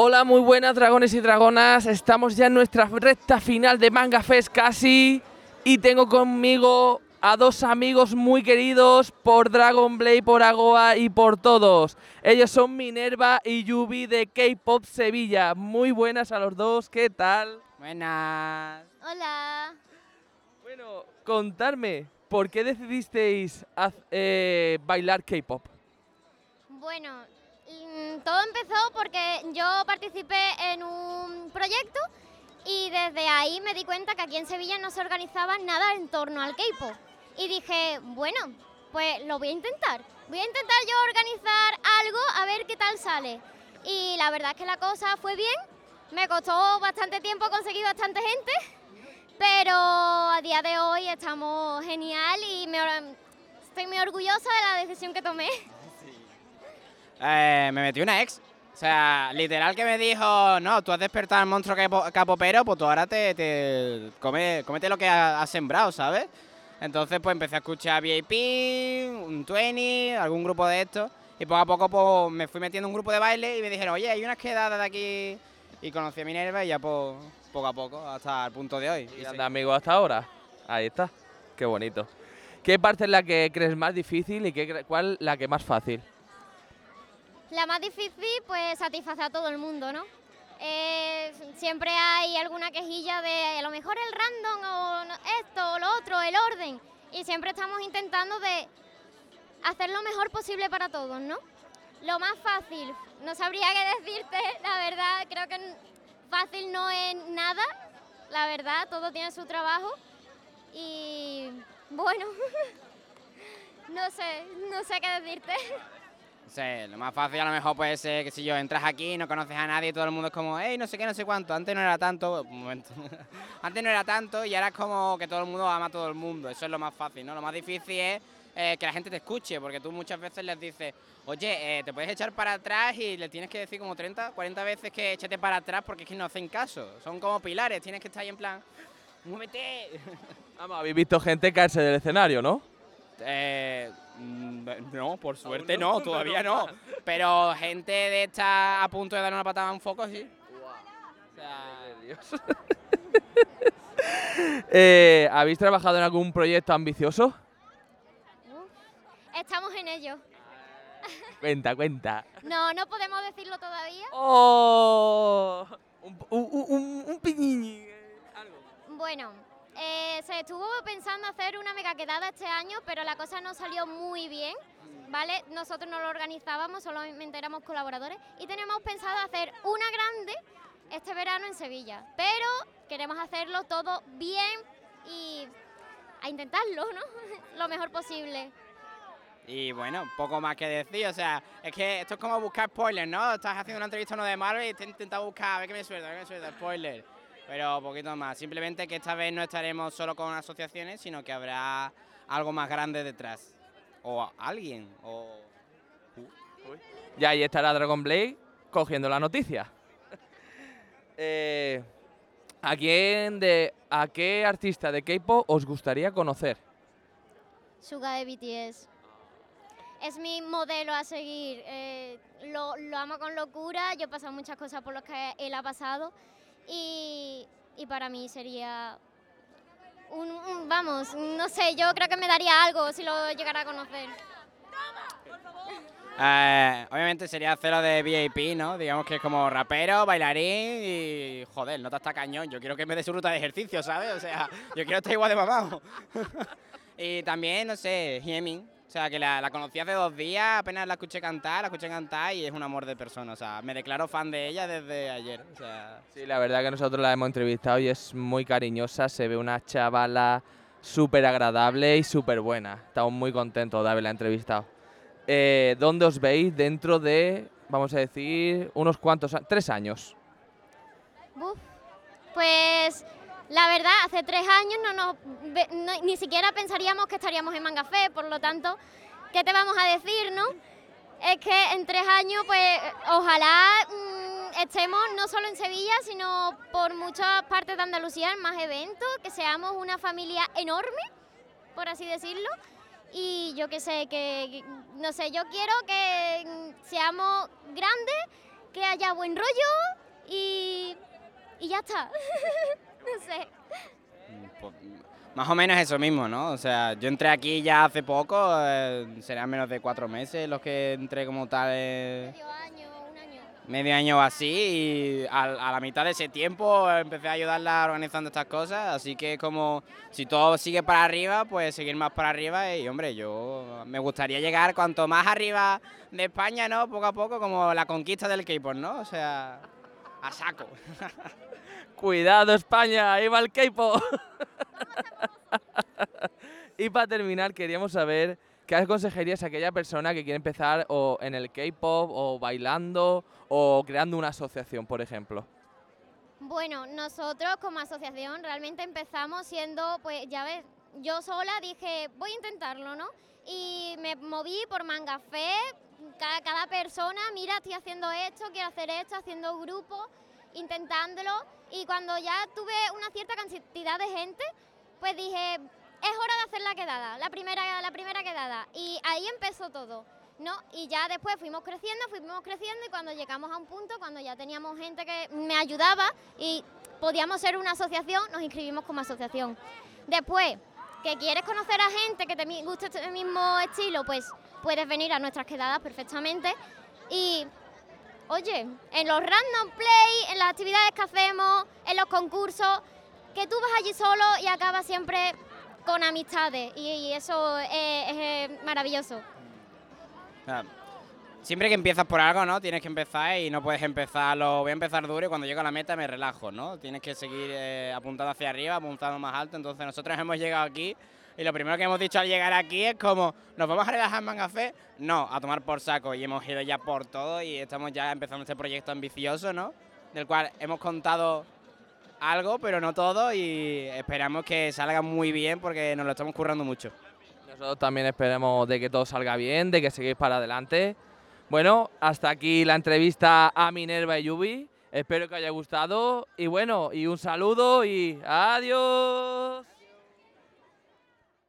Hola, muy buenas dragones y dragonas. Estamos ya en nuestra recta final de Manga Fest casi. Y tengo conmigo a dos amigos muy queridos por Dragon Blade, por Agoa y por todos. Ellos son Minerva y Yubi de K-Pop Sevilla. Muy buenas a los dos, ¿qué tal? Buenas. Hola. Bueno, contarme, ¿por qué decidisteis eh, bailar K-Pop? Bueno, todo empezó porque yo participé en un proyecto y desde ahí me di cuenta que aquí en Sevilla no se organizaba nada en torno al K-pop. Y dije, bueno, pues lo voy a intentar. Voy a intentar yo organizar algo a ver qué tal sale. Y la verdad es que la cosa fue bien. Me costó bastante tiempo conseguir bastante gente, pero a día de hoy estamos genial y estoy muy orgullosa de la decisión que tomé. Eh, me metió una ex. O sea, literal que me dijo, no, tú has despertado al monstruo capo- capopero, pues tú ahora te, te come, cómete lo que ha- has sembrado, ¿sabes? Entonces pues empecé a escuchar VIP, un 20, algún grupo de estos. Y poco a poco pues, me fui metiendo en un grupo de baile y me dijeron, oye, hay unas quedadas de aquí. Y conocí a Minerva y ya pues, poco a poco, hasta el punto de hoy. Y Y anda sí. amigos hasta ahora. Ahí está. Qué bonito. ¿Qué parte es la que crees más difícil y qué cuál la que más fácil? La más difícil, pues satisfacer a todo el mundo, ¿no? Eh, siempre hay alguna quejilla de a lo mejor el random o esto o lo otro, el orden. Y siempre estamos intentando de hacer lo mejor posible para todos, ¿no? Lo más fácil, no sabría qué decirte, la verdad, creo que fácil no es nada, la verdad, todo tiene su trabajo. Y bueno, no sé, no sé qué decirte. Lo más fácil a lo mejor puede ser que si yo entras aquí, no conoces a nadie todo el mundo es como, hey, no sé qué, no sé cuánto. Antes no era tanto, un momento. Antes no era tanto y ahora es como que todo el mundo ama a todo el mundo. Eso es lo más fácil, ¿no? Lo más difícil es eh, que la gente te escuche, porque tú muchas veces les dices, oye, eh, te puedes echar para atrás y le tienes que decir como 30, 40 veces que échate para atrás porque es que no hacen caso. Son como pilares, tienes que estar ahí en plan, muévete. Vamos, habéis visto gente caerse del escenario, ¿no? Eh, mm, no, por suerte no, no, todavía no. Pero gente de esta a punto de dar una patada a un foco, sí. O sea, Eh, ¿Habéis trabajado en algún proyecto ambicioso? Estamos en ello. Cuenta, cuenta. No, no podemos decirlo todavía. ¡Oh! Quedada este año, pero la cosa no salió muy bien, ¿vale? Nosotros no lo organizábamos, solamente éramos colaboradores y teníamos pensado hacer una grande este verano en Sevilla, pero queremos hacerlo todo bien y a intentarlo, ¿no? lo mejor posible. y bueno, poco más que decir. O sea, es que esto es como buscar spoilers, ¿no? Estás haciendo una entrevista a uno de Marvel y te intentado buscar, a ver qué me suelta, a ver qué me suelta, spoiler. Pero poquito más. Simplemente que esta vez no estaremos solo con asociaciones, sino que habrá algo más grande detrás. O a- alguien, o... Y ahí estará Dragon Blade cogiendo la noticia. Eh, ¿a, quién de, ¿A qué artista de K-pop os gustaría conocer? Suga de BTS. Es mi modelo a seguir. eh, lo, lo amo con locura. Yo he pasado muchas cosas por las que él ha pasado. Y, y para mí sería. Un, vamos, no sé, yo creo que me daría algo si lo llegara a conocer. Eh, obviamente sería cero de VIP, ¿no? Digamos que es como rapero, bailarín y joder, nota está cañón. Yo quiero que me dé su ruta de ejercicio, ¿sabes? O sea, yo quiero estar igual de mamado. y también, no sé, Hiemin. O sea, que la, la conocí hace dos días, apenas la escuché cantar, la escuché cantar y es un amor de persona. O sea, me declaro fan de ella desde ayer. O sea, Sí, la verdad que nosotros la hemos entrevistado y es muy cariñosa, se ve una chavala súper agradable y súper buena. Estamos muy contentos de haberla entrevistado. Eh, ¿Dónde os veis dentro de, vamos a decir, unos cuantos, a- tres años? Pues la verdad, hace tres años no nos, ni siquiera pensaríamos que estaríamos en Mangafé, por lo tanto, ¿qué te vamos a decir, no? Es que en tres años, pues ojalá mm, estemos no solo en Sevilla, sino por muchas partes de Andalucía en más eventos, que seamos una familia enorme, por así decirlo. Y yo qué sé, que, que- no sé, yo quiero que mm, seamos grandes que haya buen rollo y, y ya está. no sé. Pues, más o menos eso mismo, ¿no? O sea, yo entré aquí ya hace poco, eh, serán menos de cuatro meses los que entré como tal. eh, Medio año, un año. medio año o así y a, la mitad de ese tiempo empecé a ayudarla organizando estas cosas, así que como si todo sigue para arriba, pues seguir más para arriba y hombre, yo me gustaría llegar cuanto más arriba de España, ¿no? Poco a poco, como la conquista del K-pop, ¿no? O sea, a saco. Cuidado España, ahí va el K-pop. y para terminar, queríamos saber qué aconsejarías a aquella persona que quiere empezar o en el K-pop o bailando o creando una asociación, por ejemplo. Bueno, nosotros como asociación realmente empezamos siendo, pues ya ves, yo sola dije, voy a intentarlo, ¿no? Y me moví por Mangafé, cada, cada persona, mira, estoy haciendo esto, quiero hacer esto, haciendo grupos, intentándolo. Y cuando ya tuve una cierta cantidad de gente, pues dije, es hora de hacer la quedada, la primera, la primera quedada. Y ahí empezó todo. ¿no? Y ya después fuimos creciendo, fuimos creciendo y cuando llegamos a un punto, cuando ya teníamos gente que me ayudaba y podíamos ser una asociación, nos inscribimos como asociación. Después, que quieres conocer a gente que te guste este mismo estilo, pues puedes venir a nuestras quedadas perfectamente. Y, oye, en los random play, en las actividades que hacemos, en los concursos, que tú vas allí solo y acabas siempre con amistades y, eso es- eh, maravilloso. Sea, siempre que empiezas por algo, ¿no? Tienes que empezar y no puedes empezarlo, voy a empezar duro y cuando llego a la meta me relajo, ¿no? Tienes que seguir eh, apuntando hacia arriba, apuntando más alto. Entonces nosotros hemos llegado aquí y lo primero que hemos dicho al llegar aquí es como, ¿nos vamos a relajar en Mangafé? No, a tomar por saco y hemos ido ya por todo y estamos ya empezando este proyecto ambicioso, ¿no? Del cual hemos contado algo, pero no todo y esperamos que salga muy bien porque nos lo estamos currando mucho. Nosotros también esperemos de que todo salga bien, de que seguís para adelante. Bueno, hasta aquí la entrevista a Minerva y Yubi. Espero que haya gustado. Y bueno, y un saludo y adiós.